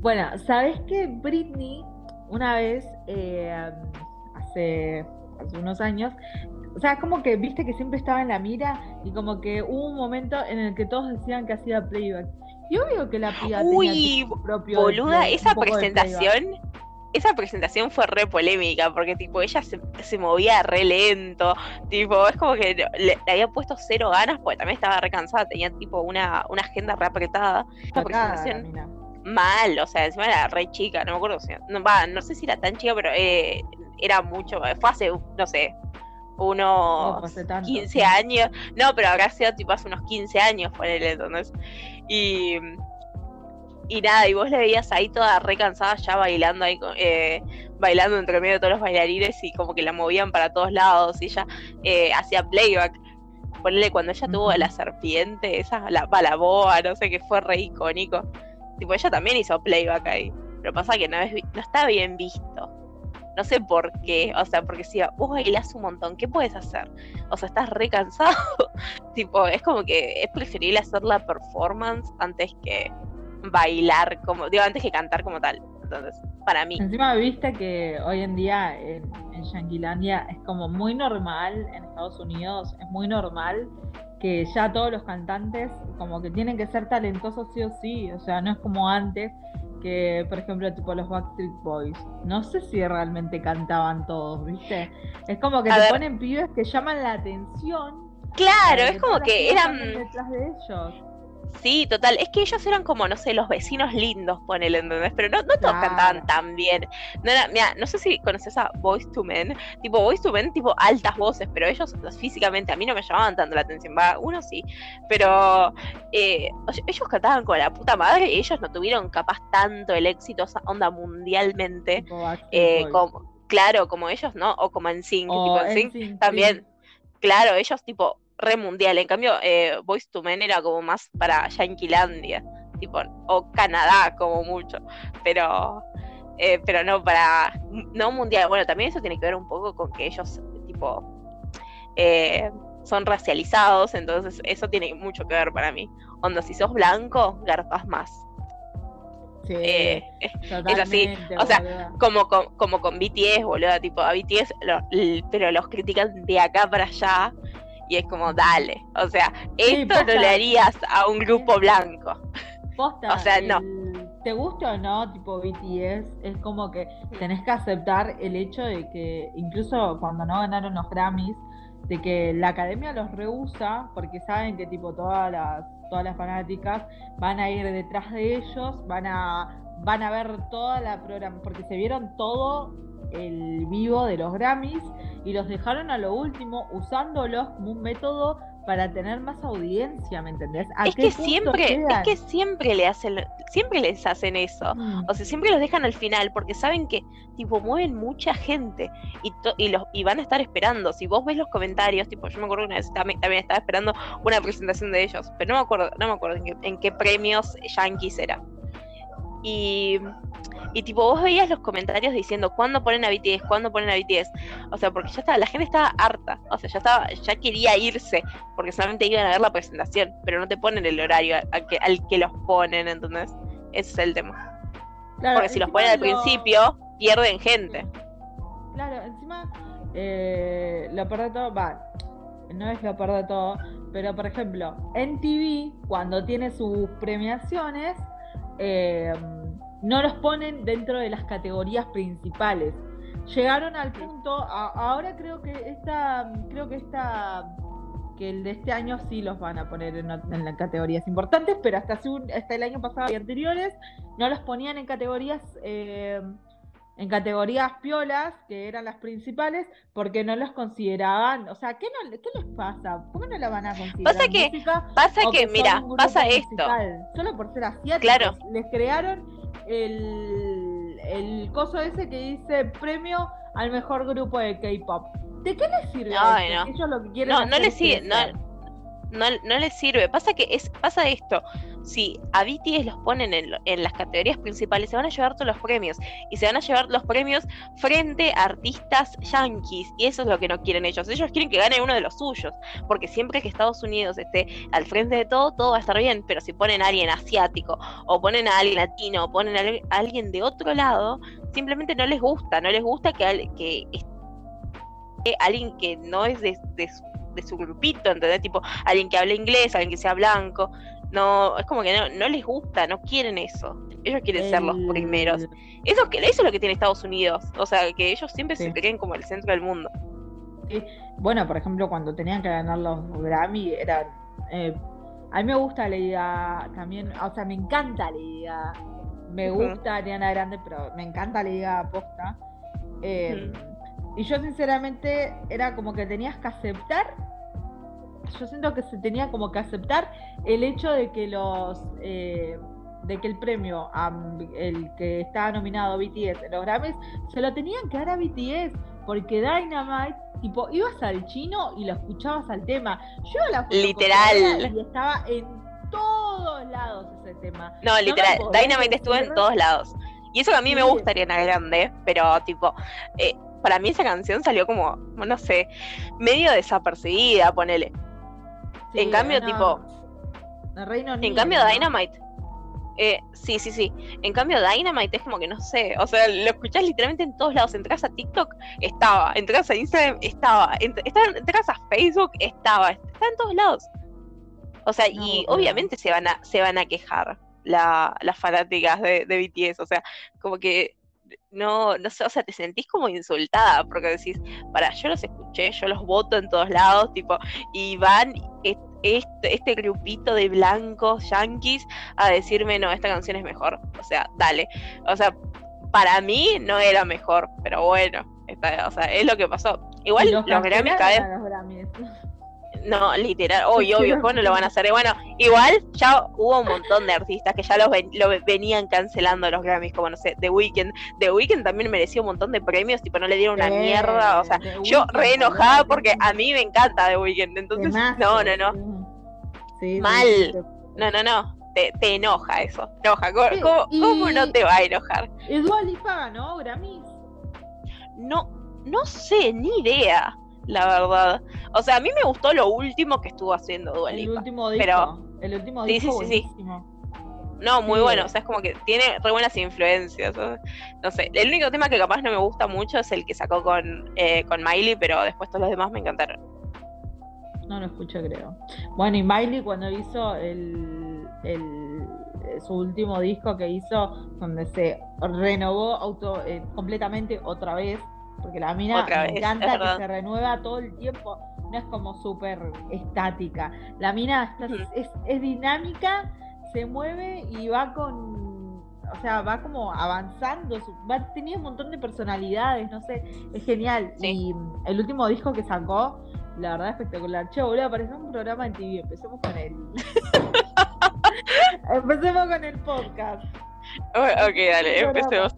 Bueno, ¿sabes que Britney una vez, eh, hace, hace unos años, o sea, como que viste que siempre estaba en la mira y como que hubo un momento en el que todos decían que hacía playback. Y obvio que la piba Uy, propio boluda, esa presentación esa presentación fue re polémica, porque tipo, ella se, movía re lento, tipo, es como que le, había puesto cero ganas, porque también estaba re cansada, tenía tipo una, una agenda re apretada. Esa presentación mal, o sea, encima era re chica, no me acuerdo, no, va, no sé si era tan chica, pero eh, era mucho, fue hace, no sé, unos 15 años, no, pero habrá sido tipo hace unos 15 años, por él, entonces, y y nada, y vos le veías ahí toda re cansada ya bailando ahí, eh, bailando entre medio de todos los bailarines y como que la movían para todos lados y ella eh, hacía playback. Ponele cuando ella tuvo a la serpiente, esa, la, la boa, no sé, que fue re icónico. Tipo, ella también hizo playback ahí. Pero pasa que no, es, no está bien visto. No sé por qué. O sea, porque si vos bailás un montón, ¿qué puedes hacer? O sea, estás re cansado. tipo, es como que es preferible hacer la performance antes que bailar como, digo, antes que cantar como tal. Entonces, para mí. Encima viste que hoy en día en, en es como muy normal, en Estados Unidos es muy normal que ya todos los cantantes como que tienen que ser talentosos sí o sí, o sea, no es como antes que, por ejemplo, tipo los Backstreet Boys. No sé si realmente cantaban todos, ¿viste? Es como que te ponen pibes que llaman la atención. Claro, es como que eran detrás de ellos. Sí, total. Es que ellos eran como, no sé, los vecinos lindos, ponele, ¿entendés? Pero no, no todos cantaban tan bien. No, era, mira, no sé si conoces a Voice to Men. Tipo, Voice to Men, tipo altas voces, pero ellos físicamente a mí no me llamaban tanto la atención. Va, uno sí. Pero eh, ellos cantaban con la puta madre y ellos no tuvieron capaz tanto el éxito, onda mundialmente. Eh, como, claro, como ellos, ¿no? O como en Sync. tipo, en Sync, también. Claro, ellos tipo re mundial. En cambio, eh, Voice to Men era como más para Yanquilandia, tipo, o Canadá como mucho, pero, eh, pero no para, no mundial. Bueno, también eso tiene que ver un poco con que ellos, tipo, eh, son racializados, entonces eso tiene mucho que ver para mí. Onda, si sos blanco, garpas más. Sí, es así. O sea, como con, como con BTS, boludo, tipo, a BTS, pero los critican de acá para allá y es como, dale, o sea, esto no le harías a un grupo blanco. o sea, no. ¿Te gusta o no? Tipo BTS, es como que tenés que aceptar el hecho de que, incluso cuando no ganaron los Grammys, de que la academia los rehúsa porque saben que tipo todas las todas las fanáticas van a ir detrás de ellos, van a van a ver toda la programa porque se vieron todo el vivo de los Grammys y los dejaron a lo último usándolos como un método para tener más audiencia, ¿me entendés? es que siempre, es que siempre le hacen, siempre les hacen eso. Mm. O sea, siempre los dejan al final porque saben que tipo mueven mucha gente y, y los y van a estar esperando. Si vos ves los comentarios, tipo, yo me acuerdo una vez también, estaba esperando una presentación de ellos, pero no me acuerdo, no me acuerdo en qué, en qué premios Yankees era. Y y tipo, vos veías los comentarios diciendo, ¿cuándo ponen a BTS? ¿Cuándo ponen a BTS? O sea, porque ya estaba, la gente estaba harta. O sea, ya estaba, ya quería irse, porque solamente iban a ver la presentación, pero no te ponen el horario al que, al que los ponen, entonces, ese es el tema. porque si los ponen al principio, pierden gente. Claro, encima, eh, lo peor de todo, va, no es lo peor de todo, pero por ejemplo, en TV, cuando tiene sus premiaciones, eh, no los ponen dentro de las categorías principales. Llegaron al punto, ahora creo que esta, creo que esta, que el de este año sí los van a poner en, las categorías importantes, pero hasta, hasta el año pasado y anteriores no los ponían en categorías, eh, en categorías piolas, que eran las principales, porque no los consideraban, o sea, ¿qué, no, qué les pasa? ¿Cómo no la van a considerar? Pasa que, pasa que, mira, pasa esto. Solo por ser asiáticos, claro. les crearon el, el coso ese que dice premio al mejor grupo de K-pop. ¿De qué les sirve? No, no. no, no les sirve, no, no, no les sirve. Pasa que es, pasa esto. Si a BTS los ponen en, en, las categorías principales, se van a llevar todos los premios. Y se van a llevar los premios frente a artistas yankees. Y eso es lo que no quieren ellos. Ellos quieren que gane uno de los suyos. Porque siempre que Estados Unidos esté al frente de todo, todo va a estar bien. Pero si ponen a alguien asiático, o ponen a alguien latino, o ponen a alguien de otro lado, simplemente no les gusta. No les gusta que, que alguien que no es de, su, grupito, ¿entendés? Tipo, alguien que hable inglés, alguien que sea blanco. No, es como que no, les gusta, no quieren eso. Ellos quieren ser los primeros. Eso, eso es lo que tiene Estados Unidos. O sea, que ellos siempre se creen como el centro del mundo. Bueno, por ejemplo, cuando tenían que ganar los Grammy, eran. Eh, a mí me gusta la idea también, o sea, me encanta la idea. Me gusta Ariana Grande, pero me encanta la idea posta. Eh, y yo sinceramente era como que tenías que aceptar, yo siento que se tenía como que aceptar el hecho de que los... Eh, de que el premio el que estaba nominado BTS en los Grammys se lo tenían que dar a BTS porque Dynamite tipo ibas al chino y lo escuchabas al tema. Yo la literal. y estaba en todos lados ese tema. No, literal Dynamite estuvo en todos lados. Y eso que a mí me gustaría en grande pero tipo eh, para mí esa canción salió como, no sé, medio desapercibida, ponele. En cambio, tipo. en cambio, Dynamite. Eh, sí, sí, sí. En cambio, Dynamite es como que no sé. O sea, lo escuchás literalmente en todos lados. Entras a TikTok, estaba. Entras a Instagram, estaba. Entras a Facebook, estaba. Está en todos lados. O sea, y obviamente se van a, se van a quejar la, las fanáticas de, de BTS. O sea, como que no, no sé, o sea, te sentís como insultada, porque decís, para, yo los escuché, yo los voto en todos lados, tipo, y van este, este grupito de blancos yankees a decirme, no, esta canción es mejor. O sea, dale. O sea, para mí no era mejor, pero bueno, o sea, es lo que pasó. Igual los, los Grammys no, literal, obvio, obvio, ¿cómo no lo van a hacer? Bueno, igual ya hubo un montón de artistas que ya los lo venían cancelando los Grammys, como no sé, The Weeknd. The Weeknd también merecía un montón de premios, tipo, no le dieron una mierda, o sea, yo re enojada porque a mí me encanta The Weeknd, entonces, no, no, no. Mal. No, no, no. Te, te, enoja eso. Te enoja. ¿Cómo, cómo, no te va a enojar? ¿Es Dualipa, no? Grammys. No, no sé, ni idea la verdad. O sea, a mí me gustó lo último que estuvo haciendo Dua El último disco. Pero... El último disco. Sí, sí, sí, No, muy bueno, o sea, es como que tiene re buenas influencias. No sé, el único tema que capaz no me gusta mucho es el que sacó con, eh, con Miley, pero después todos los demás me encantaron. No lo escuché, creo. Bueno, y Miley cuando hizo el, el su último disco que hizo, donde se renovó auto, eh, completamente otra vez porque la mina me encanta que se renueva todo el tiempo, no es como súper estática. La mina es, dinámica, se mueve y va con, o sea, va como avanzando, va teniendo un montón de personalidades, no sé, es genial. Y el último disco que sacó, la verdad espectacular. Che, boludo, apareció un programa en TV, empecemos con él. empecemos con el podcast. Ok, dale, empecemos.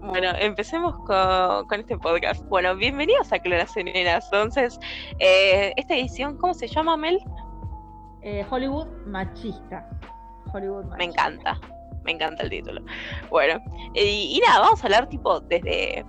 Bueno, empecemos con, este podcast. Bueno, bienvenidos a Cloraceneras. Entonces, eh, esta edición, ¿cómo se llama, Mel? Eh, Hollywood Machista. Hollywood Machista. Me encanta, me encanta el título. Bueno, y, nada, vamos a hablar tipo desde...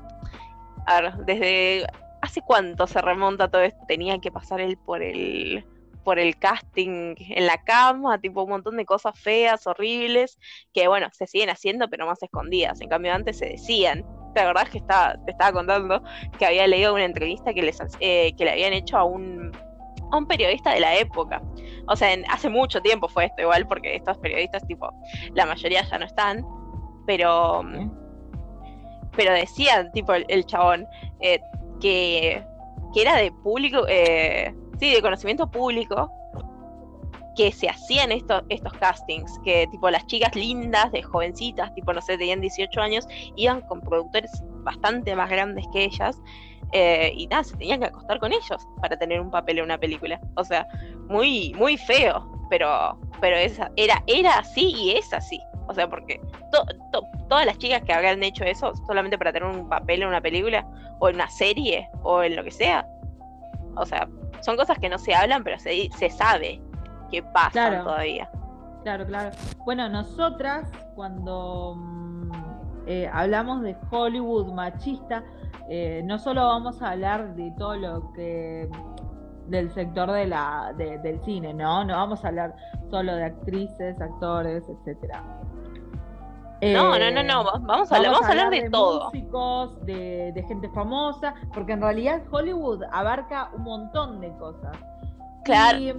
A ver, desde... ¿Hace cuánto se remonta todo esto? Tenía que pasar él por el por el casting en la cama, tipo un montón de cosas feas, horribles, que bueno, se siguen haciendo pero más escondidas. En cambio antes se decían. ¿Te acordás que estaba, te estaba contando que había leído una entrevista que, les, eh, que le habían hecho a un, a un periodista de la época? O sea, hace mucho tiempo fue esto igual, porque estos periodistas, tipo, la mayoría ya no están, pero... Pero decían, tipo, el, chabón, eh, que, que era de público... Eh, sí, de conocimiento público, que se hacían estos, estos castings, que tipo las chicas lindas, de jovencitas, tipo no sé, tenían 18 años, iban con productores bastante más grandes que ellas, eh, y nada, se tenían que acostar con ellos para tener un papel en una película. O sea, muy, muy feo, pero, pero esa, era, era así y es así. O sea, porque todas las chicas que habrían hecho eso solamente para tener un papel en una película, o en una serie, o en lo que sea. O sea, son cosas que no se hablan, pero se, se sabe que pasan todavía. Claro, claro. Bueno, nosotras cuando mm, eh, hablamos de Hollywood machista, eh, no solo vamos a hablar de todo lo que del sector de la, del cine, ¿no? No vamos a hablar solo de actrices, actores, etcétera. No, no, no, no, eh, vamos a, hablar, vamos a hablar de, todo. músicos, de, de, gente famosa, porque en realidad Hollywood abarca un montón de cosas. Claro.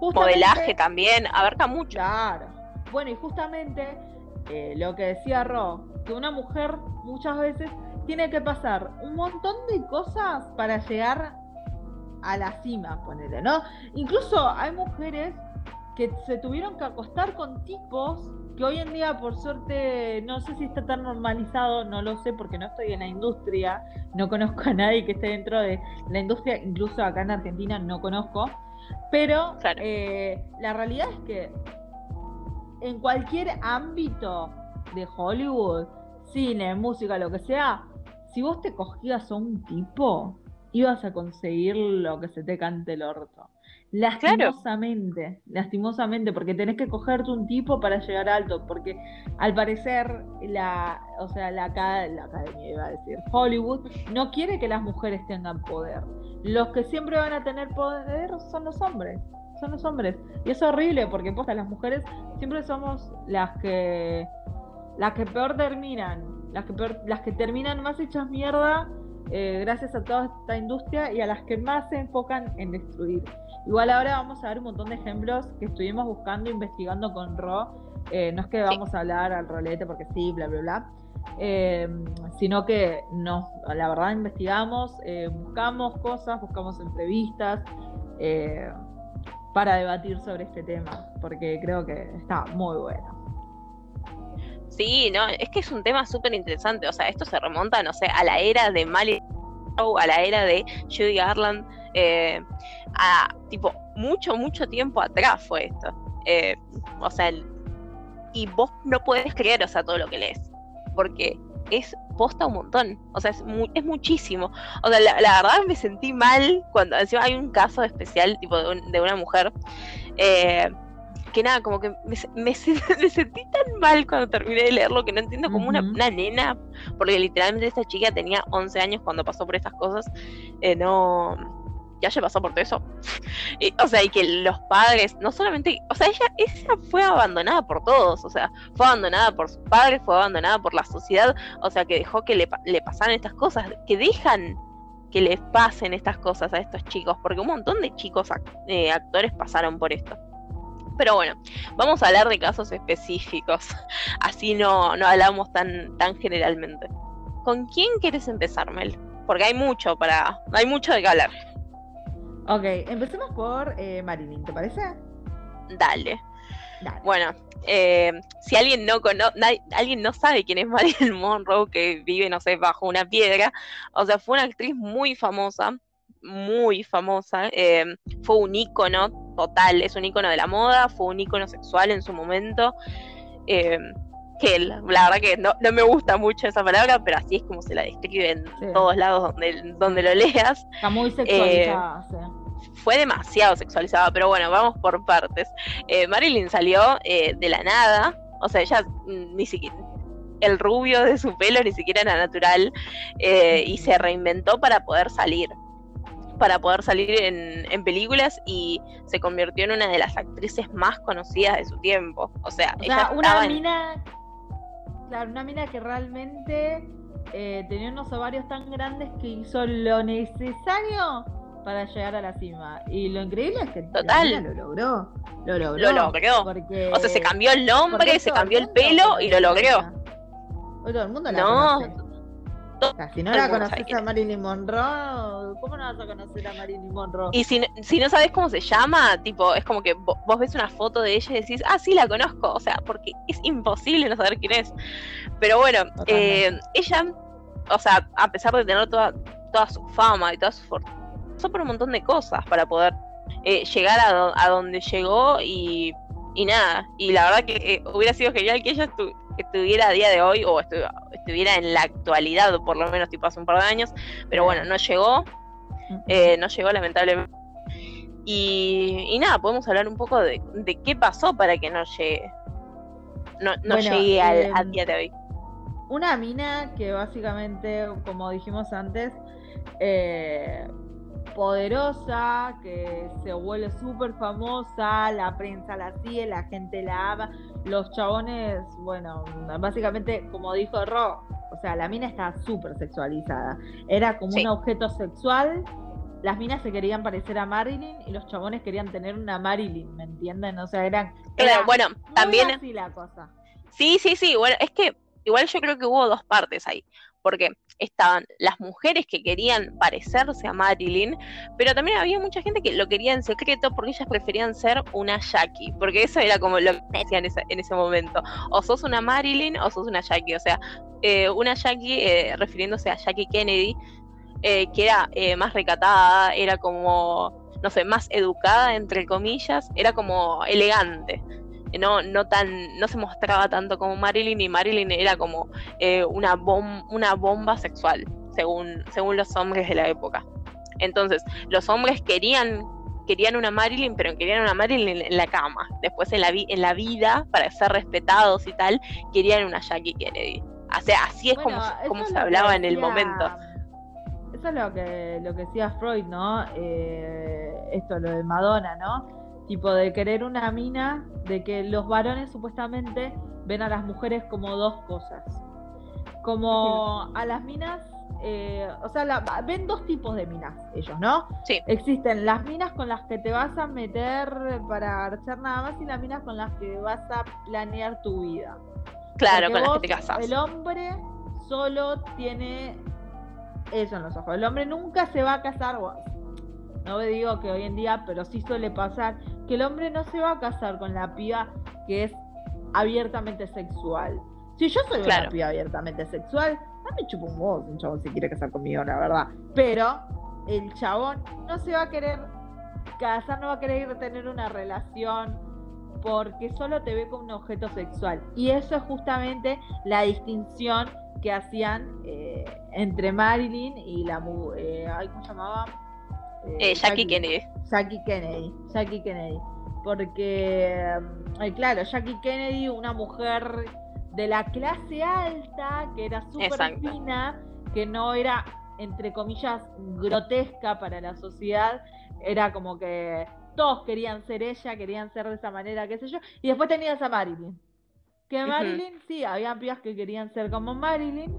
Modelaje también, abarca mucho. Claro. Bueno, y justamente eh, lo que decía Ro, que una mujer muchas veces tiene que pasar un montón de cosas para llegar a la cima, ponele, ¿no? Incluso hay mujeres que se tuvieron que acostar con tipos que hoy en día, por suerte, no sé si está tan normalizado, no lo sé porque no estoy en la industria, no conozco a nadie que esté dentro de la industria, incluso acá en Argentina no conozco, pero eh, la realidad es que en cualquier ámbito de Hollywood, cine, música, lo que sea, si vos te cogías a un tipo, ibas a conseguir lo que se te cante el orto. Lastimosamente, lastimosamente, porque tenés que cogerte un tipo para llegar alto, porque al parecer la, o sea, la, la academia iba a decir, Hollywood no quiere que las mujeres tengan poder. Los que siempre van a tener poder son los hombres, son los hombres. Y es horrible porque posta, las mujeres siempre somos las que las que peor terminan, las que las que terminan más hechas mierda eh, gracias a toda esta industria y a las que más se enfocan en destruir. Igual ahora vamos a ver un montón de ejemplos que estuvimos buscando, investigando con Ro. Eh, no es que vamos a hablar al rolete porque sí, bla, bla, bla. Eh, sino que nos, la verdad investigamos, buscamos cosas, buscamos entrevistas para debatir sobre este tema, porque creo que está muy bueno. Sí, no, es que es un tema súper interesante. O sea, esto se remonta, no sé, a la era de Mali, a la era de Judy Garland, eh, a tipo mucho, mucho tiempo atrás fue esto. Eh, o sea, y vos no puedes creer, o sea, todo lo que lees, porque es posta un montón, o sea, es, es muchísimo. O sea, la, verdad me sentí mal cuando encima hay un caso especial, tipo de, de una mujer. Eh, que nada, como que me, sentí tan mal cuando terminé de leerlo que no entiendo como una, nena, porque literalmente esta chica tenía 11 años cuando pasó por estas cosas, eh, no ya se pasó por todo eso. o sea, y que los padres, no solamente, o sea, ella, ella fue abandonada por todos, o sea, fue abandonada por sus padres, fue abandonada por la sociedad, o sea, que dejó que le, le pasaran estas cosas, que dejan que les pasen estas cosas a estos chicos, porque un montón de chicos eh, actores pasaron por esto. Pero bueno, vamos a hablar de casos específicos, así no, no hablamos tan, tan generalmente. ¿Con quién quieres empezar, Mel? Porque hay mucho para, hay mucho de qué hablar. Ok, empecemos por eh, Marilyn, ¿te parece? Dale. Bueno, eh, si alguien no conoce, alguien no sabe quién es Marilyn Monroe, que vive, no sé, bajo una piedra, o sea, fue una actriz muy famosa, muy famosa, eh, fue un ícono total, es un ícono de la moda, fue un ícono sexual en su momento, eh, que la verdad que no, me gusta mucho esa palabra, pero así es como se la describe en todos lados donde, donde lo leas. Está muy sexualizada. Eh, fue demasiado sexualizada, pero bueno, vamos por partes. Marilyn salió de la nada, o sea, ella ni siquiera, el rubio de su pelo ni siquiera era natural y se reinventó para poder salir para poder salir en, películas y se convirtió en una de las actrices más conocidas de su tiempo. O sea, una mina, claro, una mina que realmente eh, tenía unos ovarios tan grandes que hizo lo necesario para llegar a la cima. Y lo increíble es que Total. lo logró. Lo logró. Lo logró. o sea, se cambió el nombre, se cambió el pelo y lo logró. Todo el mundo la no, si no la conoces a Marilyn Monroe, ¿cómo no vas a conocer a Marilyn Monroe? Y si, si no sabes cómo se llama, tipo, es como que vos ves una foto de ella y decís, ah, sí, la conozco. O sea, porque es imposible no saber quién es. Pero bueno, eh, ella, o sea, a pesar de tener toda, toda su fama y toda su fortuna, pasó por un montón de cosas para poder eh, llegar a, donde llegó y, y, nada. Y la verdad que eh, hubiera sido genial que ella estuviera a día de hoy o estuviera en la actualidad, por lo menos tipo hace un par de años, pero bueno, no llegó, eh, no llegó lamentablemente. Y, nada, podemos hablar un poco de, qué pasó para que no llegue, no, no llegue al, em, al día de hoy. Una mina que básicamente, como dijimos antes, eh, poderosa, que se vuelve súper famosa, la prensa la sigue, la gente la ama, los chabones, bueno, básicamente, como dijo Ro, o sea, la mina está súper sexualizada. Era como un objeto sexual. Las minas se querían parecer a Marilyn y los chabones querían tener una Marilyn, ¿me entienden? O sea, eran. Era bueno, también. Así la cosa. Sí, sí, sí. Bueno, es que igual yo creo que hubo dos partes ahí porque estaban las mujeres que querían parecerse a Marilyn, pero también había mucha gente que lo quería en secreto porque ellas preferían ser una Jackie, porque eso era como lo que decían en ese, momento, o sos una Marilyn o sos una Jackie, o sea, eh, una Jackie eh, refiriéndose a Jackie Kennedy, eh, que era más recatada, era como, no sé, más educada, entre comillas, era como elegante no, no, tan, no se mostraba tanto como Marilyn y Marilyn era como eh, una, una bomba sexual, según, según los hombres de la época. Entonces, los hombres querían, querían una Marilyn, pero querían una Marilyn en la cama. Después en la, en la vida, para ser respetados y tal, querían una Jackie Kennedy. O sea, así es como, como se hablaba en el momento. Eso es lo que, lo que decía Freud, ¿no? Eh, esto, lo de Madonna, ¿no? Tipo de querer una mina, de que los varones supuestamente ven a las mujeres como dos cosas. Como a las minas, eh, o sea, ven dos tipos de minas ellos, ¿no? Sí. Existen las minas con las que te vas a meter para archar nada más y las minas con las que vas a planear tu vida. Claro, con las que te casas. El hombre solo tiene eso en los ojos. El hombre nunca se va a casar, no digo que hoy en día, pero sí suele pasar que el hombre no se va a casar con la piba que es abiertamente sexual. Si yo soy una piba abiertamente sexual, no me chupo un si un chabón se quiere casar conmigo, la verdad. Pero el chabón no se va a querer casar, no va a querer tener una relación porque solo te ve como un objeto sexual. Y eso es justamente la distinción que hacían eh, entre Marilyn y la... Eh, ¿Cómo se llamaba? Eh, Jackie, Kennedy. Jackie Kennedy. Jackie Kennedy. Porque, mm, claro, Jackie Kennedy, una mujer de la clase alta, que era súper fina, que no era, entre comillas, grotesca para la sociedad, era como que todos querían ser ella, querían ser de esa manera, qué sé yo, y después tenías a Marilyn. Que Marilyn, sí, había pibas que querían ser como Marilyn,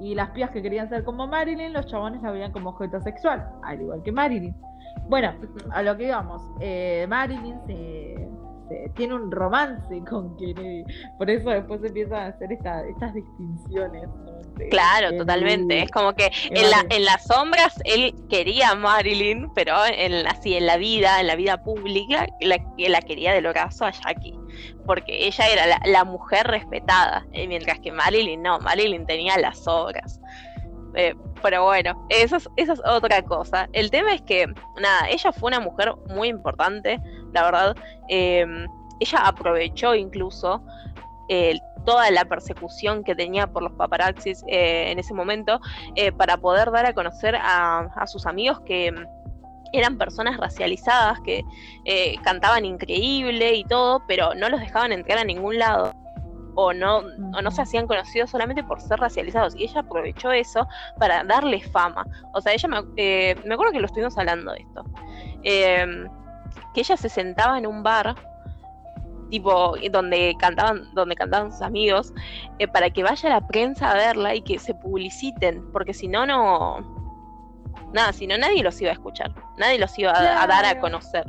y las pías que querían ser como Marilyn, los chabones la veían como objeto sexual, al igual que Marilyn. Bueno, a lo que íbamos, eh, Marilyn se, tiene un romance con Kennedy, por eso después empiezan a hacer estas distinciones. claro, totalmente. Es como que en, la, en las sombras él quería a Marilyn, pero en, así en la vida, en la vida pública, la, la quería del ocaso a Jackie porque ella era la, mujer respetada, eh, mientras que Marilyn no, Marilyn tenía las obras. Eh, pero bueno, eso es, otra cosa. El tema es que, nada, ella fue una mujer muy importante, la verdad. Em, ella aprovechó incluso toda la persecución que tenía por los paparazzis eh, en ese momento para poder dar a conocer a sus amigos que eran personas racializadas que eh, cantaban increíble y todo, pero no los dejaban entrar a ningún lado. O no, o no se hacían conocidos solamente por ser racializados. Y ella aprovechó eso para darle fama. O sea, ella me, eh, me acuerdo que lo estuvimos hablando de esto. Em, que ella se sentaba en un bar tipo donde cantaban donde cantaban sus amigos eh, para que vaya la prensa a verla y que se publiciten porque si no no nada, si no nadie los iba a escuchar, nadie los iba a, dar a conocer.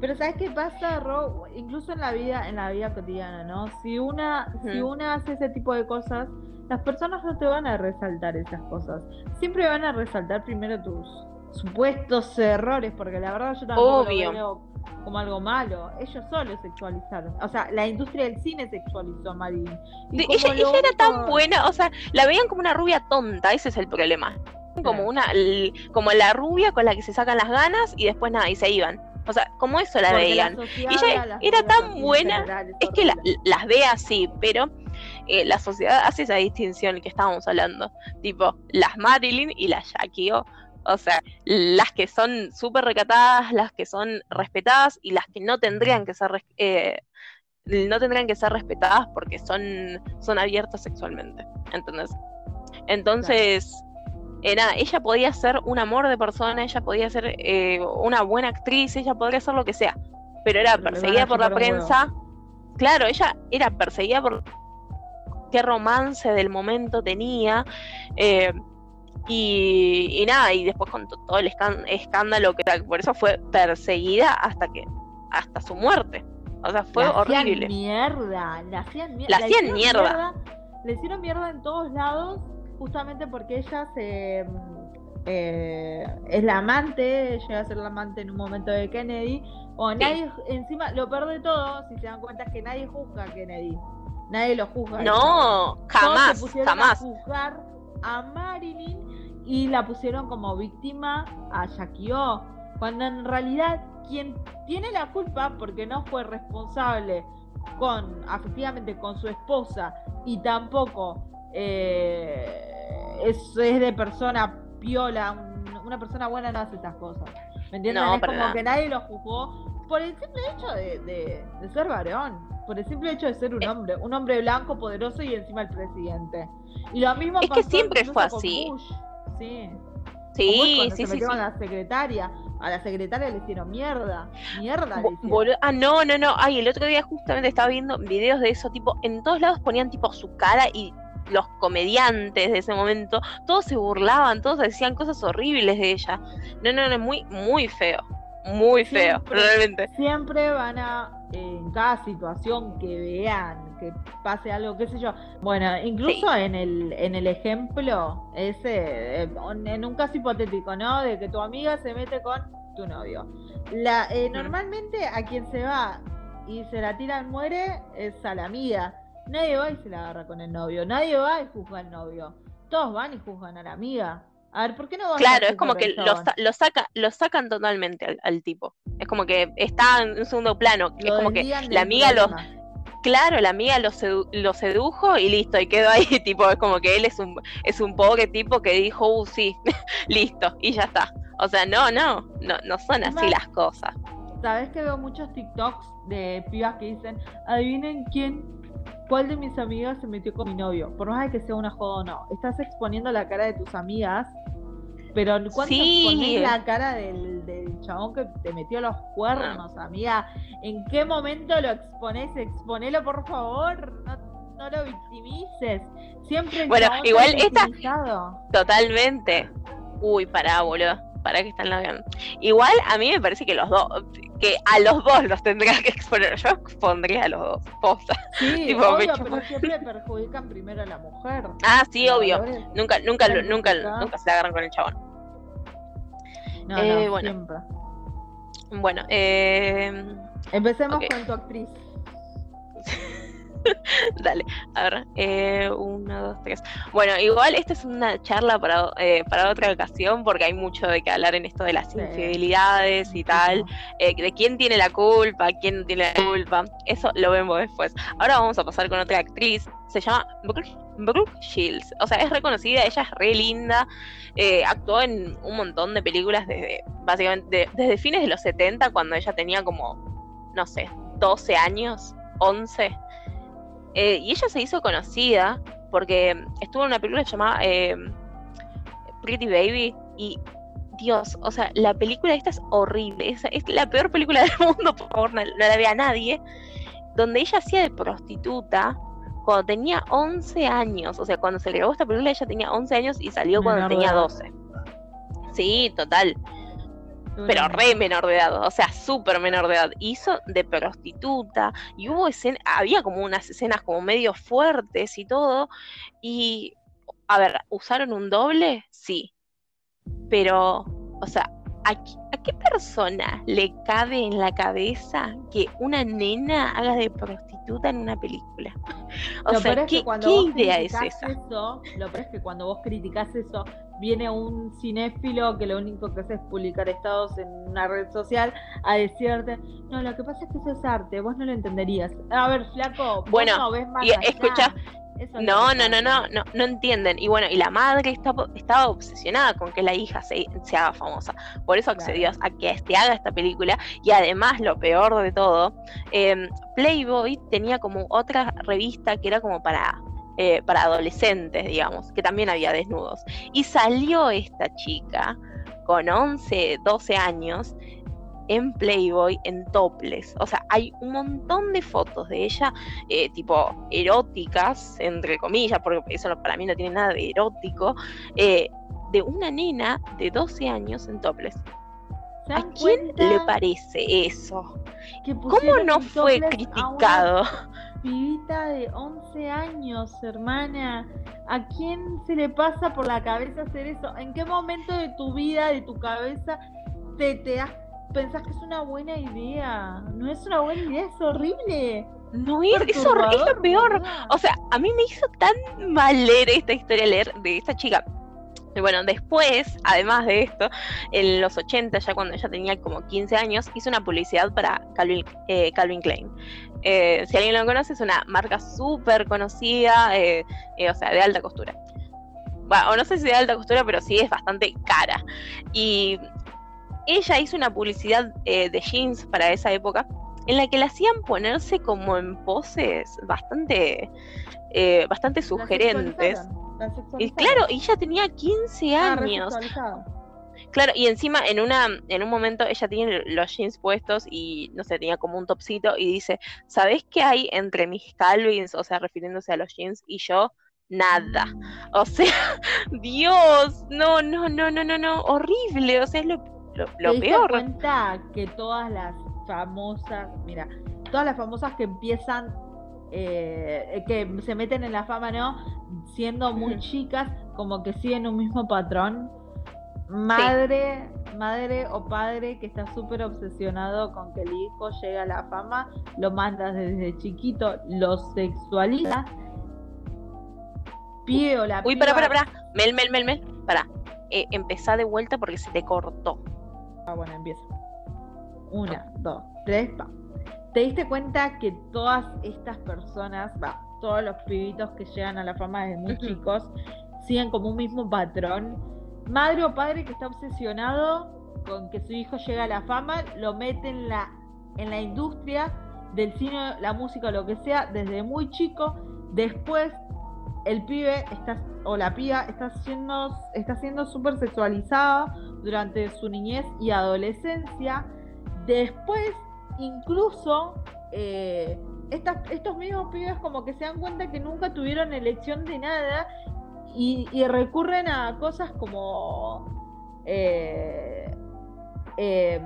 Pero ¿sabes qué pasa, Ro? Incluso en la vida, en la vida cotidiana, ¿no? Si una, si una hace ese tipo de cosas, las personas no te van a resaltar esas cosas. Siempre van a resaltar primero tus supuestos errores, porque la verdad yo tampoco lo veo como algo malo. Ellos solo sexualizaron. O sea, la industria del cine sexualizó a Marilyn. ella, ella era tan buena, o sea, la veían como una rubia tonta, ese es el problema como una como la rubia con la que se sacan las ganas y después nada y se iban o sea como eso la veían y ella era tan buena es que las ve así pero eh, la sociedad hace esa distinción que estábamos hablando tipo las Marilyn y las Jackie O sea, las que son súper recatadas, las que son respetadas y las que no tendrían que ser eh, no tendrían que ser respetadas porque son, son abiertas sexualmente. ¿Entendés? Entonces, eh, nada, ella podía ser un amor de persona, ella podía ser eh, una buena actriz, ella podría ser lo que sea, pero era perseguida por la prensa. Claro, ella era perseguida por qué romance del momento tenía. Eh, y, nada, y después con todo el escándalo que por eso fue perseguida hasta que, hasta su muerte. O sea, fue la horrible. mierda, la hacían, mierda. La hacían mierda. Le hicieron mierda en todos lados, justamente porque ella se eh, es la amante, llega a ser la amante en un momento de Kennedy. O nadie, encima, lo peor de todo, si se dan cuenta, es que nadie juzga a Kennedy. Nadie lo juzga. No, jamás, jamás. A juzgar a Marilyn y la pusieron como víctima a Jackie O. Cuando en realidad quien tiene la culpa porque no fue responsable con, afectivamente, con su esposa y tampoco eh, es, de persona piola, una persona buena no hace estas cosas. ¿Me entiendes? es como que nadie lo juzgó por el simple hecho de, ser varón, por el simple hecho de ser un eh. hombre, un hombre blanco, poderoso y encima el presidente. Y lo mismo es que siempre fue así. Sí. Sí, sí, sí, la secretaria. A la secretaria le hicieron mierda. Mierda. ah, no, no, no. Ay, el otro día justamente estaba viendo videos de eso, tipo, en todos lados ponían tipo su cara y los comediantes de ese momento, todos se burlaban, todos decían cosas horribles de ella. No, no, no, muy, muy feo. Muy feo, realmente. Siempre van a, en cada situación que vean, que pase algo, qué sé yo. Bueno, incluso en, el, en el ejemplo, ese, en un caso hipotético, ¿no? De que tu amiga se mete con tu novio. La, eh, Normalmente a quien se va y se la tira y muere es a la amiga. Nadie va y se la agarra con el novio. Nadie va y juzga al novio. Todos van y juzgan a la amiga. A ver, ¿por qué no vas Claro, es como que lo, lo, saca, lo sacan totalmente al, tipo. Es como que está en un segundo plano. es como que la amiga lo. Claro, la amiga lo, lo, sedujo y listo, y quedó ahí, tipo, es como que él es un, es un pobre tipo que dijo, uh, sí, listo, y ya está. O sea, no, no, no, no son así las cosas. Sabes que veo muchos TikToks de pibas que dicen, adivinen quién ¿Cuál de mis amigas se metió con mi novio? Por más de que sea una joda o no. Estás exponiendo la cara de tus amigas, pero ¿cuánto sí. la cara del, chabón que te metió los cuernos, amiga? ¿En qué momento lo expones? Exponelo, por favor. No, lo victimices. Siempre Bueno, igual esta. Totalmente. Uy, pará, boludo para que están la Igual a mí me parece que los dos, que a los dos los tendría que exponer. Yo expondría a los dos. Posta. Sí, obvio, pero siempre perjudican primero a la mujer. Ah, sí, obvio. Nunca, nunca, nunca, nunca se agarran con el chabón. No, eh, bueno. siempre. Bueno, eh... empecemos con tu actriz. Dale, a ver, eh, uno, dos, tres. Bueno, igual esta es una charla para, eh, para otra ocasión porque hay mucho de que hablar en esto de las infidelidades y tal, eh, de quién tiene la culpa, quién no tiene la culpa, eso lo vemos después. Ahora vamos a pasar con otra actriz, se llama Brooke, Shields, o sea, es reconocida, ella es re linda, actuó en un montón de películas desde, básicamente, desde fines de los 70, cuando ella tenía como, no sé, 12 años, 11. Eh, y ella se hizo conocida porque estuvo en una película llamada eh, Pretty Baby y Dios, o sea, la película esta es horrible, es, es la peor película del mundo, por favor, no, la ve a nadie, donde ella hacía de prostituta cuando tenía 11 años, o sea, cuando se grabó esta película ella tenía 11 años y salió cuando tenía 12. Sí, total pero re menor de edad, o sea, súper menor de edad. Hizo de prostituta y hubo escenas, había como unas escenas como medio fuertes y todo. Y, a ver, ¿usaron un doble? Sí. Pero, o sea, ¿a, qué persona le cabe en la cabeza que una nena haga de prostituta en una película? O sea, ¿qué, idea es esa? lo peor es que cuando vos criticás eso, viene un cinéfilo que lo único que hace es publicar estados en una red social a decirte, no, lo que pasa es que eso es arte, vos no lo entenderías. A ver, flaco, bueno, no ves más y escucha, no, no, no, no, no, no entienden. Y bueno, y la madre está, estaba obsesionada con que la hija se, se haga famosa. Por eso accedió a que este haga esta película. Y además, lo peor de todo, em, Playboy tenía como otra revista que era como para eh, para adolescentes, digamos, que también había desnudos. Y salió esta chica con 11, 12 años en Playboy en toples. O sea, hay un montón de fotos de ella, eh, tipo eróticas, entre comillas, porque eso para mí no tiene nada de erótico, eh, de una nena de 12 años en toples. ¿A quién le parece eso? ¿Cómo no fue criticado? Pibita de 11 años, hermana. ¿A quién se le pasa por la cabeza hacer eso? ¿En qué momento de tu vida, de tu cabeza, te, te has, pensás que es una buena idea? No es una buena idea, es horrible. No es, es, horrible, es lo peor. O sea, a mí me hizo tan mal leer esta historia, leer de esta chica. Y bueno, después, además de esto, en los 80, ya cuando ella tenía como 15 años, hizo una publicidad para Calvin, eh, Calvin Klein. Eh, si alguien lo conoce, es una marca súper conocida, eh, o sea, de alta costura. Bueno, o no sé si de alta costura, pero sí es bastante cara. Y ella hizo una publicidad de jeans para esa época, en la que le hacían ponerse como en poses bastante, bastante sugerentes. Y claro, ella tenía 15 años. Claro, y encima en una en un momento ella tiene los jeans puestos y no sé, tenía como un topsito y dice, ¿sabes qué hay entre mis Calvins? O sea, refiriéndose a los jeans y yo, nada. O sea, Dios, no, no, no, no, no, no, horrible, o sea, es lo, lo, ¿Te peor. cuenta que todas las famosas, mira, todas las famosas que empiezan eh, que se meten en la fama, ¿no? Siendo muy chicas, como que siguen un mismo patrón madre, madre o padre que está súper obsesionado con que el hijo llegue a la fama, lo manda desde chiquito, lo sexualiza. Pie o la Uy, para, para, para. Mel, Mel, Mel, Mel. Para. Eh, empezá de vuelta porque se te cortó. Ah, bueno, empieza. Una, dos, tres, pa. ¿Te diste cuenta que todas estas personas, todos los pibitos que llegan a la fama desde muy chicos, siguen como un mismo patrón? madre o padre que está obsesionado con que su hijo llegue a la fama, lo mete en la, en la industria del cine, la música, lo que sea, desde muy chico. Después, el pibe está, o la piba está siendo, está siendo súper sexualizada durante su niñez y adolescencia. Después, incluso, eh, estos mismos pibes como que se dan cuenta que nunca tuvieron elección de nada y, recurren a cosas como eh, em,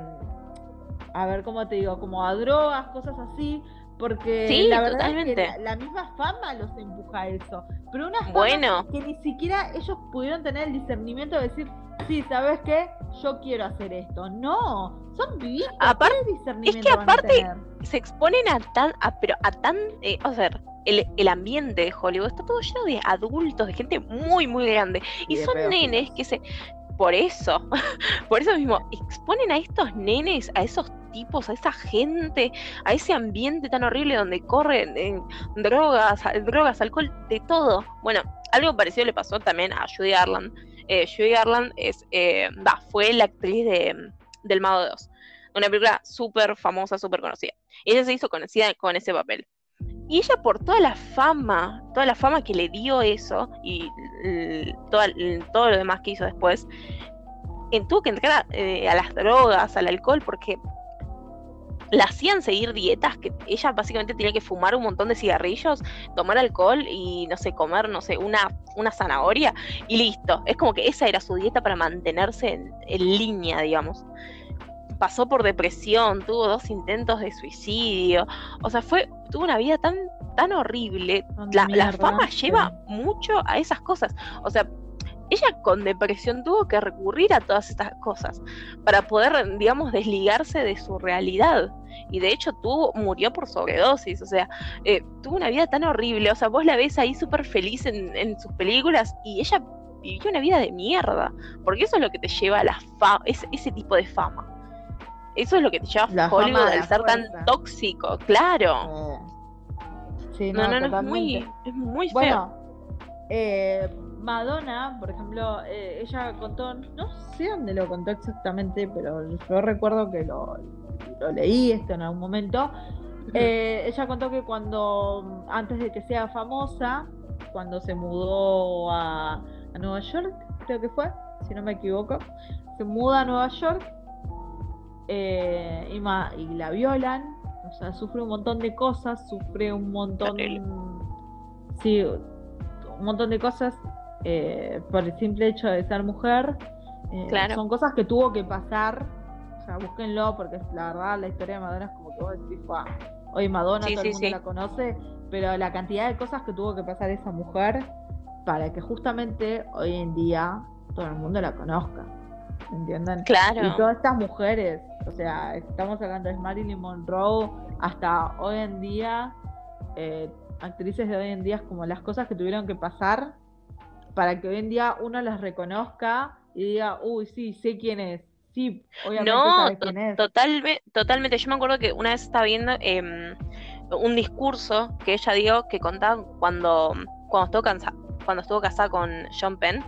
a ver cómo te digo como a drogas cosas así porque la verdad es que la, misma fama los empuja a eso pero una fama que ni siquiera ellos pudieron tener el discernimiento de decir sí sabes qué yo quiero hacer esto no son vivitos aparte es que aparte se exponen a tan a, pero a tan eh, o sea el, ambiente de Hollywood está todo lleno de adultos, de gente muy, muy grande. Y, son nenes que se. Por eso, por eso mismo, exponen a estos nenes, a esos tipos, a esa gente, a ese ambiente tan horrible donde corren eh, drogas, drogas, alcohol, de todo. Bueno, algo parecido le pasó también a Judy Garland. Eh, Judy Garland es, eh, fue la actriz de, del Mago de una película súper famosa, súper conocida. Ella se hizo conocida con ese papel. Y ella por toda la fama, toda la fama que le dio eso y todo lo demás que hizo después, tuvo que entrar eh, a, las drogas, al alcohol, porque la hacían seguir dietas que ella básicamente tenía que fumar un montón de cigarrillos, tomar alcohol y no sé, comer, no sé, una, una zanahoria y listo. Es como que esa era su dieta para mantenerse en, en línea, digamos pasó por depresión, tuvo dos intentos de suicidio, o sea, fue, tuvo una vida tan, tan horrible. La, fama lleva mucho a esas cosas. O sea, ella con depresión tuvo que recurrir a todas estas cosas para poder, digamos, desligarse de su realidad. Y de hecho tuvo, murió por sobredosis, o sea, eh, tuvo una vida tan horrible, o sea, vos la ves ahí súper feliz en, sus películas y ella vivió una vida de mierda, porque eso es lo que te lleva a la fama, ese tipo de fama. Eso es lo que te lleva a Hollywood al ser tan tóxico, claro. Sí, no, no, no, es muy, es muy feo. Bueno, eh, Madonna, por ejemplo, eh, ella contó, no sé dónde lo contó exactamente, pero yo recuerdo que lo, leí esto en algún momento. Eh, ella contó que cuando, antes de que sea famosa, cuando se mudó a, Nueva York, creo que fue, si no me equivoco, se muda a Nueva York eh, y, y la violan, o sea, sufre un montón de cosas, sufre un montón, sí, un montón de cosas eh, por el simple hecho de ser mujer. Eh, son cosas que tuvo que pasar. O sea, búsquenlo porque la verdad la historia de Madonna es como que vos decís, hoy Madonna todo el mundo la conoce, pero la cantidad de cosas que tuvo que pasar esa mujer para que justamente hoy en día todo el mundo la conozca. ¿Entienden? Claro. Y todas estas mujeres, o sea, estamos hablando de Marilyn Monroe hasta hoy en día, eh, actrices de hoy en día, como las cosas que tuvieron que pasar para que hoy en día uno las reconozca y diga, uy, sí, sé quién es. Sí, obviamente no, quién es. totalmente. Yo me acuerdo que una vez estaba viendo em, un discurso que ella dio que contaba cuando, cuando, estuvo, cuando estuvo casada con John Penn.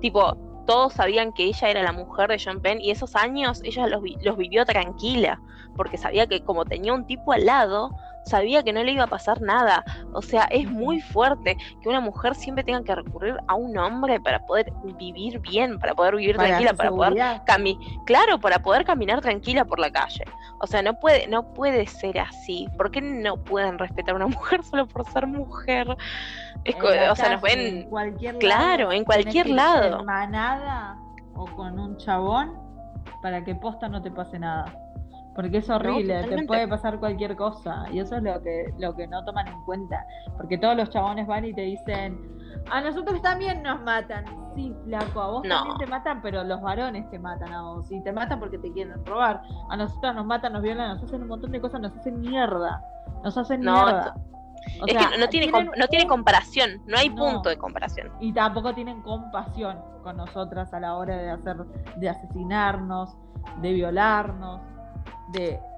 Tipo, todos sabían que ella era la mujer de John Penn y esos años ella los, los vivió tranquila, porque sabía que como tenía un tipo al lado, sabía que no le iba a pasar nada. O sea, es muy fuerte que una mujer siempre tenga que recurrir a un hombre para poder vivir bien, para poder vivir tranquila, para poder caminar, claro, para poder caminar tranquila por la calle. O sea, no puede, no puede ser así. ¿Por qué no pueden respetar a una mujer solo por ser mujer? o sea, nos ven en cualquier claro, en cualquier lado. En manada o con un chabón para que posta no te pase nada. Porque es horrible, te puede pasar cualquier cosa. Y eso es lo que, lo que no toman en cuenta. Porque todos los chabones van y te dicen, a nosotros también nos matan. Sí, flaco, a vos también te matan, pero los varones te matan a vos. Y te matan porque te quieren robar. A nosotros nos matan, nos violan, nos hacen un montón de cosas, nos hacen mierda. Nos hacen mierda. es que no tiene, no tiene comparación, no hay punto de comparación. Y tampoco tienen compasión con nosotras a la hora de hacer, de asesinarnos, de violarnos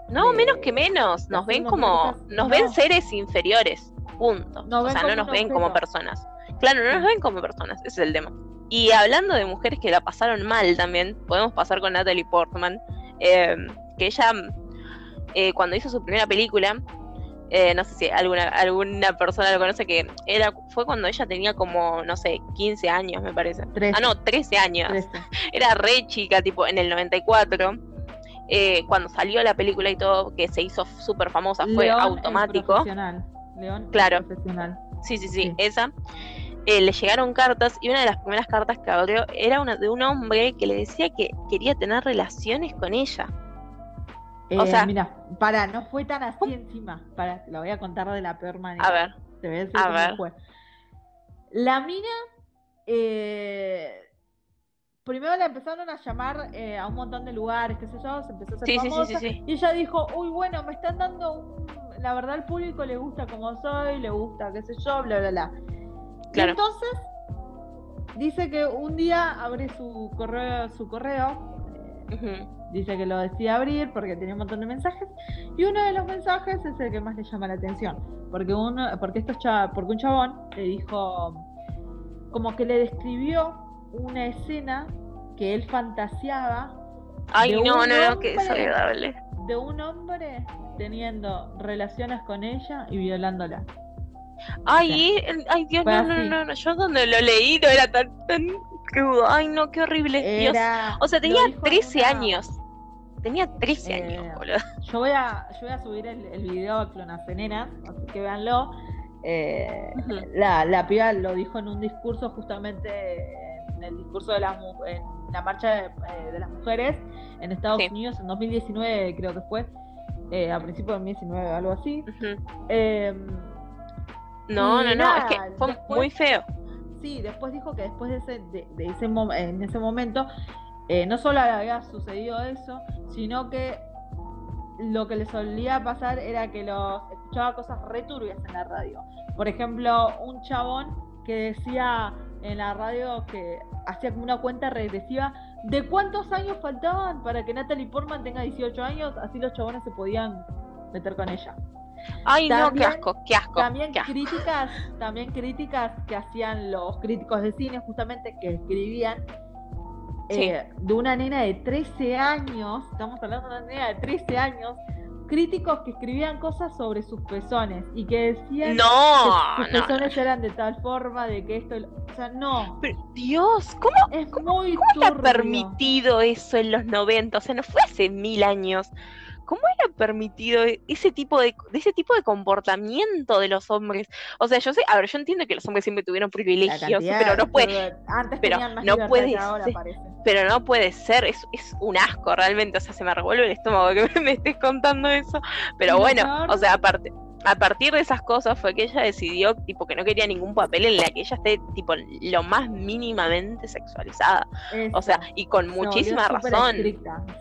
no, menos que menos. Nos ven como. Nos ven seres inferiores. Punto. o sea, no nos ven como personas. Claro, no nos ven como personas. Ese es el tema. Y hablando de mujeres que la pasaron mal también, podemos pasar con Natalie Portman. Eh, que ella, eh, cuando hizo su primera película, eh, no sé si alguna, alguna persona lo conoce, que era fue cuando ella tenía como, no sé, 15 años, me parece. Ah, no, 13 años. Era re chica, tipo, en el 94. Eh, cuando salió la película y todo, que se hizo súper famosa, fue automático. León claro. profesional. Sí, sí, sí, esa. Eh, le llegaron cartas y una de las primeras cartas que abrió era una de un hombre que le decía que quería tener relaciones con ella. o eh, sea, mira, para, no fue tan así encima. Para, lo voy a contar de la peor manera. A ver. Te a, ver. Fue. La mina eh, primero la empezaron a llamar eh, a un montón de lugares, qué sé yo, se empezó a hacer famosa, y ella dijo, uy, bueno, me están dando un... La verdad al público le gusta como soy, le gusta, qué sé yo, bla, bla, bla. Claro. entonces, dice que un día abre su correo, su correo, dice que lo decía abrir porque tenía un montón de mensajes, y uno de los mensajes es el que más le llama la atención, porque, uno, porque, esto porque un chabón le dijo, como que le describió una escena que él fantaseaba. Ay, no, no, no, que desagradable. De un hombre teniendo relaciones con ella y violándola. Ay, ay Dios, no, no, no, no, yo donde lo leí no era tan, tan ay no, qué horrible. Dios. O sea, tenía 13 años. Tenía 13 eh, años, boludo. Yo voy a, yo voy a subir el, el video a Clonaceneras, así que véanlo. Eh, la, la piba lo dijo en un discurso justamente el discurso de las en la marcha eh, de, las mujeres en Estados Unidos en 2019 creo que fue eh, a principios de 2019 algo así. Em, no no no es que fue muy feo. Sí después dijo que después de ese, de, ese en ese momento eh, no solo había sucedido eso sino que lo que le solía pasar era que los escuchaba cosas returbias en la radio por ejemplo un chabón que decía en la radio que hacía como una cuenta regresiva de cuántos años faltaban para que Natalie Portman tenga 18 años, así los chabones se podían meter con ella. Ay, no, qué asco, qué asco. También críticas, también críticas que hacían los críticos de cine, justamente, que escribían eh, de una nena de 13 años, estamos hablando de una nena de 13 años, críticos que escribían cosas sobre sus pezones y que decían no, que sus pezones eran de tal forma de que esto, o sea, no. Pero, Dios, ¿cómo, es muy ¿cómo está permitido eso en los 90? O sea, no fue hace mil años. ¿Cómo era permitido ese tipo de, ese tipo de comportamiento de los hombres? O sea, yo sé, a ver, yo entiendo que los hombres siempre tuvieron privilegios, pero no puede, antes pero más no puede ahora, ser, pero no puede ser, es, es un asco realmente, o sea, se me revuelve el estómago que me, estés contando eso, pero bueno, o sea, aparte, a partir de esas cosas fue que ella decidió tipo que no quería ningún papel en la que ella esté tipo lo más mínimamente sexualizada. o sea, y con muchísima razón.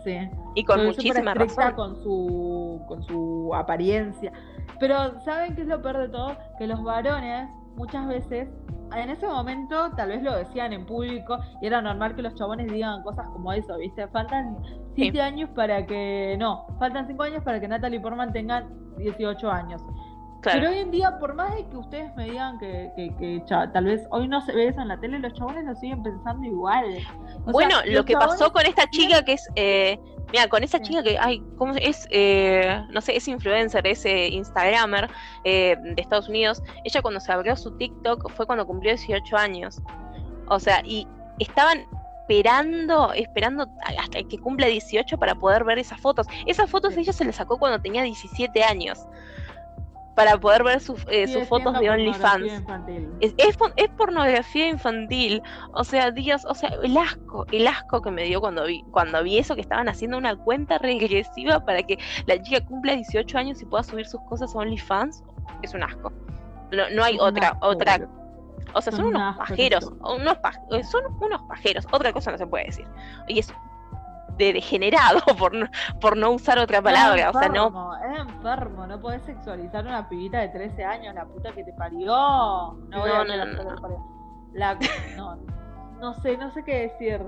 sí. Y con muchísima razón. con su con su apariencia. Pero ¿saben qué es lo peor de todo? Que los varones muchas veces en ese momento tal vez lo decían en público y era normal que los chabones digan cosas como eso, ¿viste? Faltan 7 años para que. No, faltan 5 años para que Natalie Portman tenga 18 años. Pero hoy en día, por más de que ustedes me digan que, que, tal vez hoy no se ve eso en la tele, los chabones lo siguen pensando igual. bueno, lo que pasó con esta chica que es. Eh, mira, con esa chica que. Ay, ¿cómo es? Eh, no sé, es influencer, es eh, Instagramer eh, de Estados Unidos. Ella, cuando se abrió su TikTok, fue cuando cumplió 18 años. O sea, y estaban esperando, esperando hasta que cumpla 18 para poder ver esas fotos. Esas fotos ella se las sacó cuando tenía 17 años. Para poder ver eh, sus fotos de OnlyFans. Es, es, pornografía infantil. O sea, Dios, o sea, el asco, el asco que me dio cuando vi, cuando vi eso, que estaban haciendo una cuenta regresiva para que la chica cumpla 18 años y pueda subir sus cosas a OnlyFans. Es un asco. No, no hay otra, otra o sea, son, unos pajeros, unos eh, son unos pajeros, otra cosa no se puede decir. Y es de degenerado, por no, por no usar otra palabra. Es enfermo, o sea, no. Es enfermo, no podés sexualizar a una pibita de 13 años, la puta que te parió. No, no, no, no, La, no, no sé, no sé qué decir.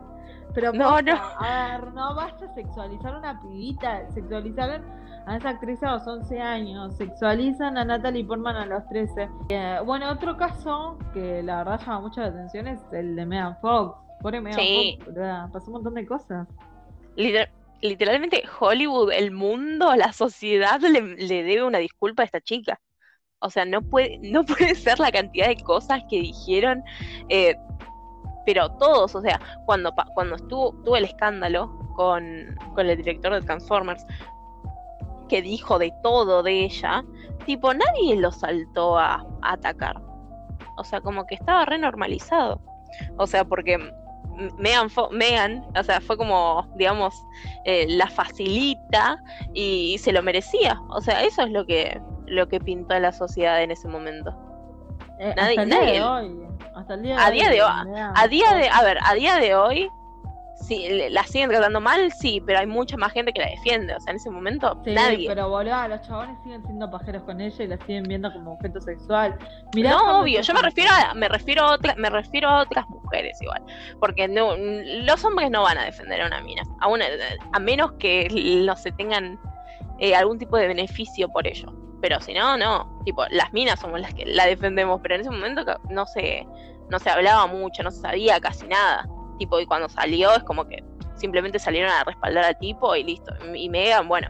Pero no, no. a ver, no basta sexualizar a una pibita, sexualizar a esa actriz a los 11 años, sexualizan a Natalie Portman a los 13. Eh, bueno, otro caso que la verdad llama mucho la atención es el de Megan Fox. Pobre Megan Fox, pasó un montón de cosas. Literalmente Hollywood, el mundo, la sociedad le, debe una disculpa a esta chica. O sea, no puede, no puede ser la cantidad de cosas que dijeron, eh, pero todos, o sea, cuando, cuando estuvo, tuvo el escándalo con, con el director de Transformers, que dijo de todo de ella, tipo, nadie lo saltó a, atacar. O sea, como que estaba renormalizado. O sea, porque Megan, Megan, o sea, fue como, digamos, eh, la facilita y, se lo merecía. O sea, eso es lo que, lo que pintó a la sociedad en ese momento. Eh, nadie, hasta el día de hoy. Hasta el día a día de hoy. A día de, a ver, a día de hoy, Sí, la siguen tratando mal, sí, pero hay mucha más gente que la defiende. O sea, en ese momento, sí, nadie. Pero boludo, los chabones siguen siendo pajeros con ella y la siguen viendo como objeto sexual. no, obvio, yo me refiero a, me refiero a otra, me refiero a otras mujeres igual. Porque no, los hombres no van a defender a una mina. A, una, a menos que no se tengan eh, algún tipo de beneficio por ello. Pero si no, no. Tipo, las minas somos las que la defendemos, pero en ese momento no se, no se hablaba mucho, no se sabía casi nada tipo, y cuando salió es como que simplemente salieron a respaldar al tipo y listo. Y Megan, bueno,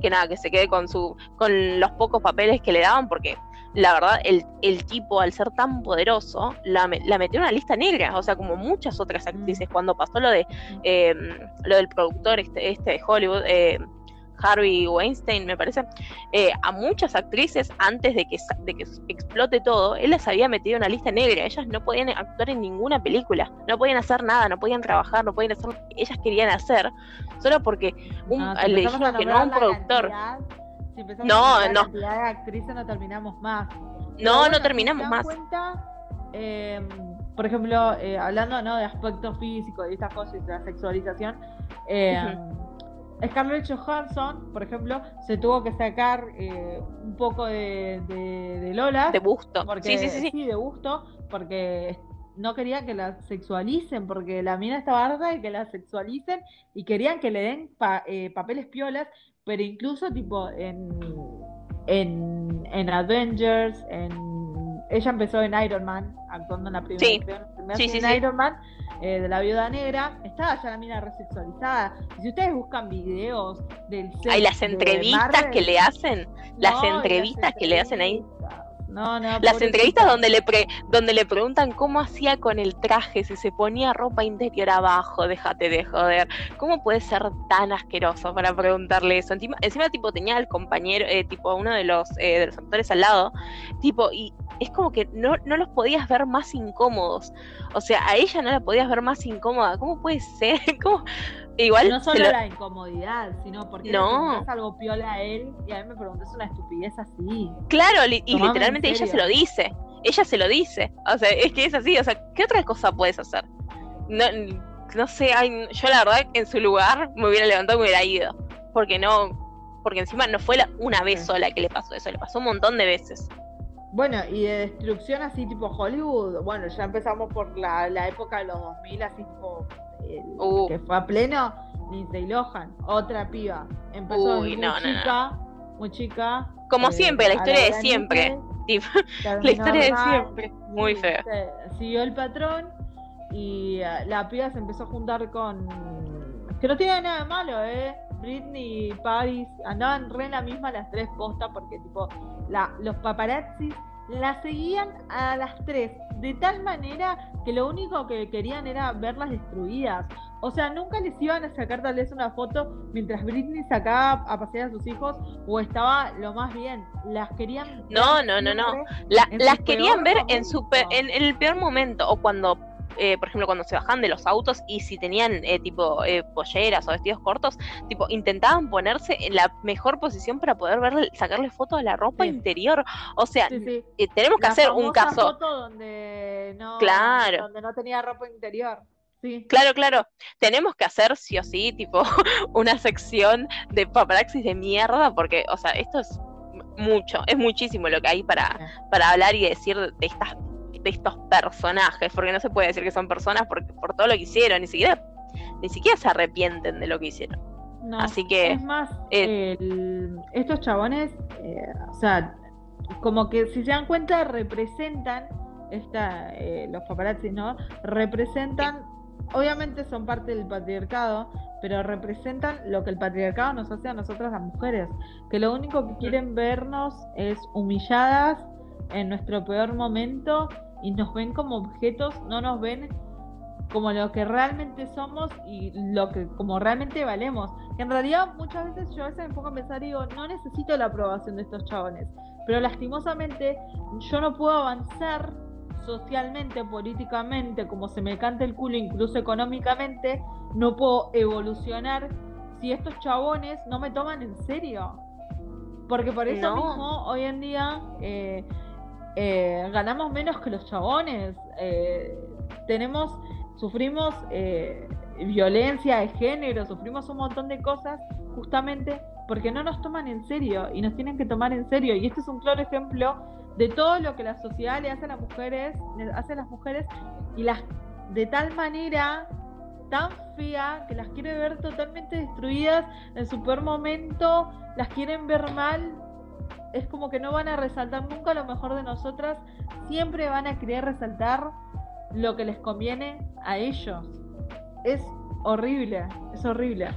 que nada, que se quede con su, con los pocos papeles que le daban, porque la verdad, el, el tipo, al ser tan poderoso, la, la, metió en una lista negra, o sea, como muchas otras actrices, mm. cuando pasó lo de em, lo del productor este, este de Hollywood, eh, Harvey Weinstein, me parece, eh, a muchas actrices antes de que, de que explote todo, él las había metido en una lista negra. Ellas no podían actuar en ninguna película, no podían hacer nada, no podían trabajar, no podían hacer lo que ellas querían hacer, solo porque un, le dijeron que no a un productor. no, no. de actrices no terminamos más. no, no terminamos más. Em, por ejemplo, eh, hablando ¿no? de aspecto físico y estas cosas y de la sexualización, eh, Scarlett Johansson, por ejemplo, se tuvo que sacar eh, un poco de, de, Lola. De busto. Porque, sí, sí, sí, de busto, porque no quería que la sexualicen, porque la mina estaba harta de que la sexualicen y querían que le den eh, papeles piolas, pero incluso tipo en, en en Avengers, en ella empezó en Iron Man, actuando en la primera, sí. sí, en Iron Man, eh, de la viuda negra, estaba ya la mina resexualizada. Y si ustedes buscan videos del Hay las entrevistas que le hacen, las entrevistas que le hacen ahí no, no, Las entrevistas donde le, donde le preguntan cómo hacía con el traje, si se ponía ropa interior abajo, déjate de joder. ¿Cómo puede ser tan asqueroso para preguntarle eso? Encima, encima tipo, tenía al compañero, eh, tipo, uno de los, eh, de los actores al lado, tipo, y es como que no, no los podías ver más incómodos. O sea, a ella no la podías ver más incómoda. ¿Cómo puede ser? ¿Cómo? Igual no solo la incomodidad, sino porque no. es algo piola a él y a mí me preguntas una estupidez así. Claro, y literalmente ella se lo dice. Ella se lo dice. O sea, es que es así. O sea, ¿qué otra cosa puedes hacer? No, no sé, yo la verdad en su lugar me hubiera levantado y me hubiera ido. Porque no, porque encima no fue la, una vez sola que le pasó eso, le pasó un montón de veces. Bueno, y de destrucción así tipo Hollywood, bueno, ya empezamos por la, la época de los 2000, así tipo Uh. que fue a pleno, Lindsay Lohan, otra piba. Empezó muy chica, muy chica. Como eh, siempre, la historia de siempre. la historia de siempre, muy fea. Siguió el patrón y eh, la piba se empezó a juntar con. Que no tiene nada de malo, ¿eh? Britney y Paris andaban re en la misma las tres postas porque, tipo, la, los paparazzis la seguían a las tres de tal manera que lo único que querían era verlas destruidas. O sea, nunca les iban a sacar tal vez una foto mientras Britney sacaba a pasear a sus hijos o estaba lo más bien. Las querían. No, no, no, no. las querían ver en, su en el peor momento o cuando eh, por ejemplo, cuando se bajan de los autos y si tenían eh, tipo eh, polleras o vestidos cortos, tipo intentaban ponerse en la mejor posición para poder verle, sacarle fotos a la ropa interior. O sea, tenemos que hacer un caso. Foto donde no, claro. donde no tenía ropa interior. Sí. Claro, claro. Tenemos que hacer sí o sí, tipo, una sección de paparazzi de mierda, porque, o sea, esto es mucho, es muchísimo lo que hay para, para hablar y decir de estas de estos personajes, porque no se puede decir que son personas porque, por todo lo que hicieron, ni siquiera, ni siquiera se arrepienten de lo que hicieron. Así que. Es más, eh, estos chabones, eh, o sea, como que si se dan cuenta, representan, esta, eh, los paparazzi, ¿no? Representan, obviamente son parte del patriarcado, pero representan lo que el patriarcado nos hace a nosotras las mujeres, que lo único que quieren vernos es humilladas en nuestro peor momento y nos ven como objetos, no nos ven como lo que realmente somos y lo que como realmente valemos. En realidad muchas veces yo a veces me pongo a pensar y digo, no necesito la aprobación de estos chabones. Pero lastimosamente yo no puedo avanzar socialmente, políticamente, como se me canta el culo, incluso económicamente, no puedo evolucionar si estos chabones no me toman en serio. Porque por eso mismo hoy en día eh, eh, ganamos menos que los chabones, eh, tenemos, sufrimos eh, violencia de género, sufrimos un montón de cosas justamente porque no nos toman en serio y nos tienen que tomar en serio. Y este es un claro ejemplo de todo lo que la sociedad le hace a las mujeres, hace a las mujeres y las de tal manera tan fea que las quiere ver totalmente destruidas en su peor momento, las quieren ver mal es como que no van a resaltar nunca lo mejor de nosotras, siempre van a querer resaltar lo que les conviene a ellos. Es horrible, es horrible.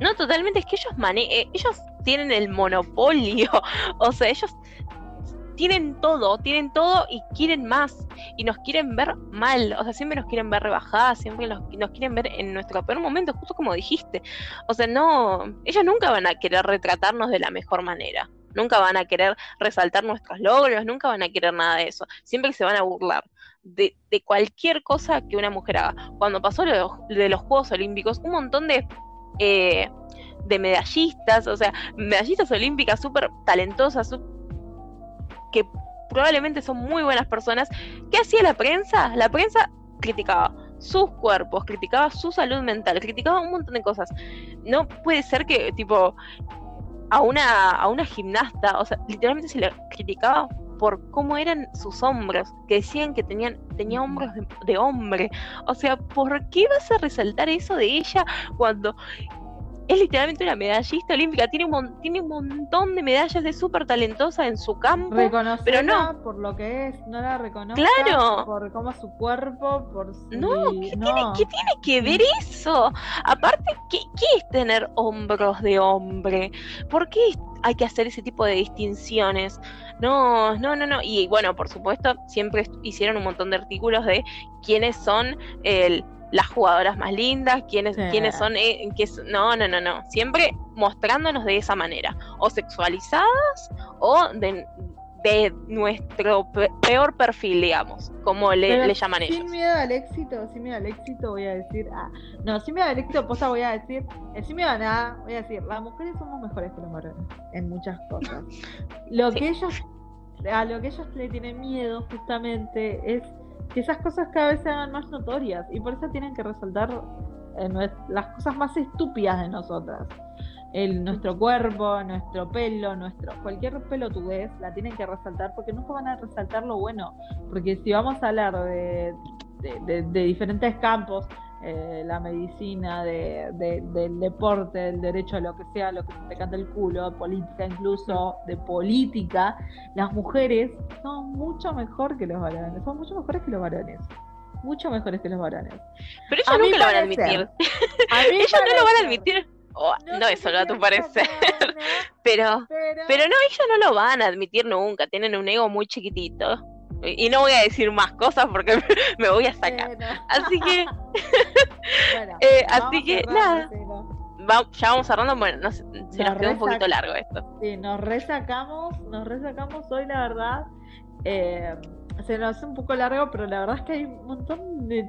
No, totalmente, es que ellos eh, ellos tienen el monopolio, o sea, ellos tienen todo, tienen todo y quieren más y nos quieren ver mal, o sea, siempre nos quieren ver rebajadas, siempre nos, nos, quieren ver en nuestro peor momento, justo como dijiste. O sea, no, ellos nunca van a querer retratarnos de la mejor manera nunca van a querer resaltar nuestros logros, nunca van a querer nada de eso, siempre se van a burlar de, cualquier cosa que una mujer haga. Cuando pasó lo de los Juegos Olímpicos, un montón de... Eh, de medallistas, o sea, medallistas olímpicas súper talentosas, que probablemente son muy buenas personas. ¿Qué hacía la prensa? La prensa criticaba sus cuerpos, criticaba su salud mental, criticaba un montón de cosas. No puede ser que, tipo, a una, a una gimnasta, o sea, literalmente se le criticaba por cómo eran sus hombros, que decían que tenían, tenía hombros de, hombre. O sea, ¿por qué vas a resaltar eso de ella cuando es literalmente una medallista olímpica, tiene un, tiene un montón de medallas, de súper talentosa en su campo, pero no. por lo que es, no la reconoce claro. por cómo es su cuerpo, por su... No, ¿qué, Tiene, ¿qué tiene que ver eso? Aparte, ¿qué, ¿qué es tener hombros de hombre? ¿Por qué hay que hacer ese tipo de distinciones? No, no, no, no. Y bueno, por supuesto, siempre hicieron un montón de artículos de quiénes son el las jugadoras más lindas, quiénes, son, eh, no, no, no, no, siempre mostrándonos de esa manera, o sexualizadas o de, nuestro peor perfil, digamos, como le, llaman ellos. Sin miedo al éxito, sin miedo al éxito voy a decir, ah, no, sin miedo al éxito, posta voy a decir, eh, sin miedo a nada, voy a decir, las mujeres somos mejores que los varones en muchas cosas. Lo que ellos, a lo que ellos le tienen miedo justamente es que esas cosas cada vez se hagan más notorias y por eso tienen que resaltar eh, las cosas más estúpidas de nosotras. El, nuestro cuerpo, nuestro pelo, nuestro cualquier pelo tú ves, la tienen que resaltar porque nunca van a resaltar lo bueno. Porque si vamos a hablar de, de diferentes campos, eh, la medicina, de, del deporte, del derecho a lo que sea, lo que se te canta el culo, política incluso, de política, las mujeres son mucho mejor que los varones, son mucho mejores que los varones. Mucho mejores que los varones. Pero ellos nunca lo van a admitir. ellos no lo van a admitir. Oh, no, eso no a tu parecer. pero, pero no, ellos no lo van a admitir nunca. Tienen un ego muy chiquitito. Y no voy a decir más cosas porque me voy a sacar. Así que. Eh, así que, nada. ya vamos cerrando. Bueno, se nos, quedó un poquito largo esto. Sí, nos resacamos. Nos resacamos hoy, la verdad. Eh, se nos hace un poco largo, pero la verdad es que hay un montón de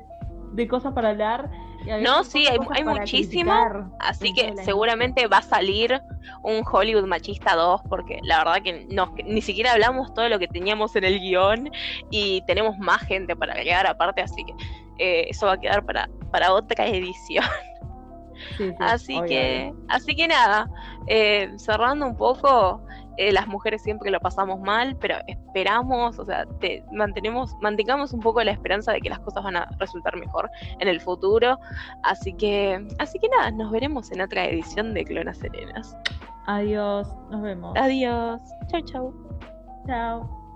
de cosas para hablar. no, sí, hay, hay muchísimo. Así que seguramente va a salir un Hollywood Machista 2, porque la verdad que no, ni siquiera hablamos todo lo que teníamos en el guion y tenemos más gente para agregar aparte, así que eh, eso va a quedar para, para otra edición. así que, así que nada, eh, cerrando un poco, eh, las mujeres siempre lo pasamos mal, pero esperamos, o sea, te, mantenemos, mantengamos un poco la esperanza de que las cosas van a resultar mejor en el futuro. Así que, así que nada, nos veremos en otra edición de Clonas Serenas. Adiós, nos vemos. Adiós. Chau, chau. Chao.